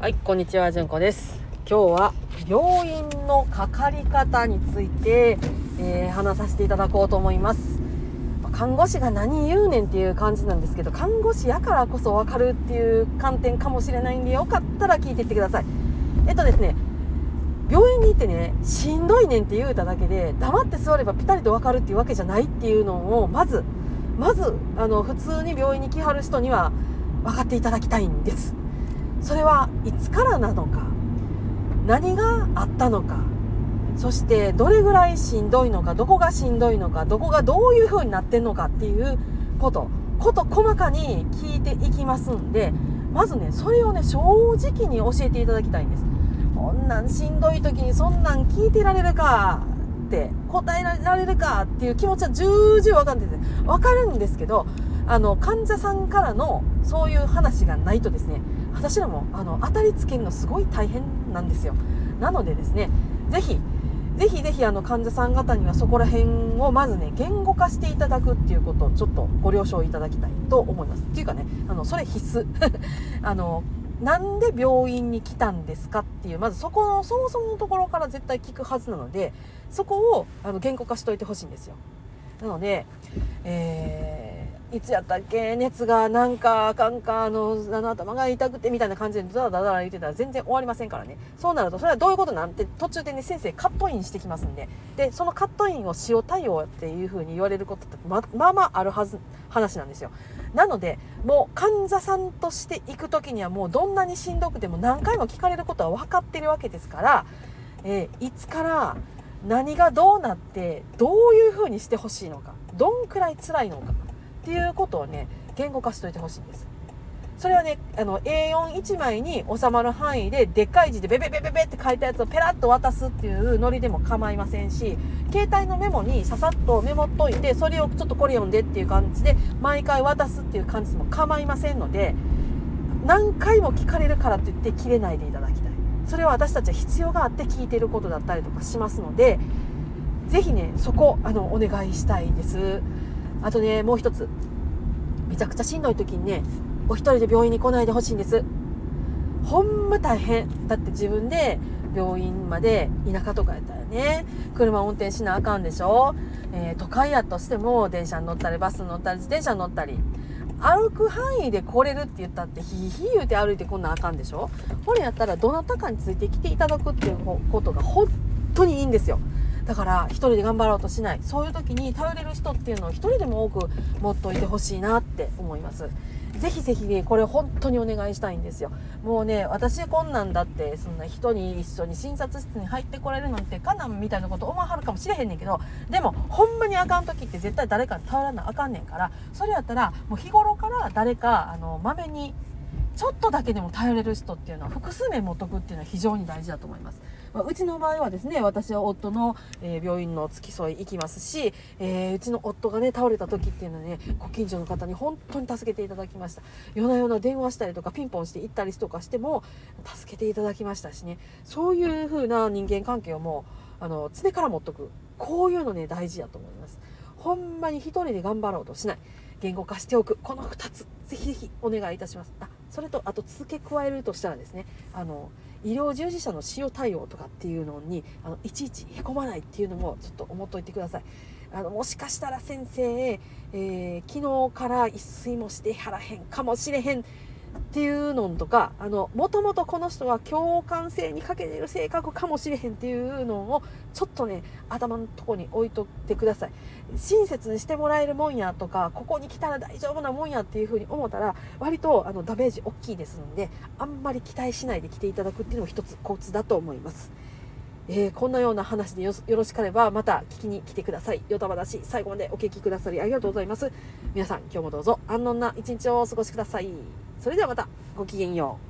はい、こんにちは、じゅんこです。今日は病院のかかり方について、えー話させていただこうと思います。看護師が何言うねんっていう感じなんですけど、看護師やからこそわかるっていう観点かもしれないんで、よかったら聞いていってください。えっとですね、病院に行ってね、しんどいねんって言うただけで、黙って座ればピタリとわかるっていうわけじゃないっていうのを、まず、まず、あの、普通に病院に来はる人には分かっていただきたいんです。それはいつからなのか何があったのかそしてどれぐらいしんどいのかどこがしんどいのかどこがどういう風になってんのかっていうことこと細かに聞いていきますんでまずねそれをね正直に教えていただきたいんです。こんなんしんどい時にそんなん聞いてられるかって答えられるかっていう気持ちは重々わかるんです。わかるんですけどあの患者さんからのそういう話がないとですね私らもあの当たりつけるのすごい大変なんですよ。なのでですねぜひぜひぜひあの患者さん方にはそこら辺をまずね言語化していただくっていうことをちょっとご了承いただきたいと思います。っていうかねあのそれ必須。あのなんで病院に来たんですかっていうまずそこのそもそものところから絶対聞くはずなのでそこをあの言語化しといてほしいんですよ。なので、えーいつやったっけ？熱がなんかあかんかあの頭が痛くてみたいな感じでダラダラ言ってたら全然終わりませんからね。そうなるとそれはどういうことなんて途中でね先生カットインしてきますんで。でそのカットインを塩対応っていうふうに言われることってままあまああるはず話なんですよ。なのでもう患者さんとして行く時にはもうどんなにしんどくても何回も聞かれることは分かってるわけですから、えーいつから何がどうなってどういうふうにしてほしいのかどんくらい辛いのかっていうことをね言語化しといてほしいんです。それはねあの A41 枚に収まる範囲ででっかい字でベベベベベって書いたやつをペラッと渡すっていうノリでも構いませんし携帯のメモにささっとメモっといてそれをちょっとこれ読んでっていう感じで毎回渡すっていう感じでも構いませんので何回も聞かれるからといって切れないでいただきたい。それは私たちは必要があって聞いてることだったりとかしますのでぜひねそこあのお願いしたいです。あとねもう一つ。めちゃくちゃしんどい時にねお一人で病院に来ないでほしいんです。ほんま大変。だって自分で病院まで田舎とかやったらね車を運転しなあかんでしょ、えー都会やとしても電車に乗ったりバスに乗ったり自転車に乗ったり歩く範囲で来れるって言ったってひいひい言うて歩いてこんなあかんでしょ。これやったらどなたかについてきていただくっていうことが本当にいいんですよ。だから一人で頑張ろうとしない。そういう時に頼れる人っていうのを一人でも多く持っといてほしいなって思います。ぜひぜひこれ本当にお願いしたいんですよ。もうね私こんなんだってそんな人に一緒に診察室に入ってこられるなんてかなんみたいなこと思わはるかもしれへんねんけどでもほんまにあかん時って絶対誰かに頼らなあかんねんからそれやったらもう日頃から誰かあのまめにちょっとだけでも頼れる人っていうのは複数名持っとくっていうのは非常に大事だと思います。まあうちの場合はですね、私は夫の、え病院の付き添い行きますし、えーうちの夫がね、倒れた時っていうのはね、ご近所の方に本当に助けていただきました。夜な夜な電話したりとかピンポンして行ったりとかしても、助けていただきましたしね、そういう風な人間関係をもう、あの、常から持っとく。こういうのね、大事やと思います。ほんまに一人で頑張ろうとしない。言語化しておく。この2つ、ぜひぜひお願いいたします。あ、それと、あと付け加えるとしたらですね、あの、医療従事者の使用対応とかっていうのに、あの、いちいちへこまないっていうのもちょっと思っといてください。あの、もしかしたら先生、えー昨日から一睡もしてはらへんかもしれへんっていうのとか、あの、もともとこの人は共感性に欠けてる性格かもしれへんっていうのを、ちょっとね、頭のとこに置いとってください。親切にしてもらえるもんやとか、ここに来たら大丈夫なもんやっていうふうに思ったら、割とあのダメージ大きいですので、あんまり期待しないで来ていただくっていうのも一つコツだと思います。えーこんなような話でよよろしかればまた聞きに来てください。よたばだし、最後までお聞きくださりありがとうございます。皆さん今日もどうぞ安穏な一日をお過ごしください。それではまたごきげんよう。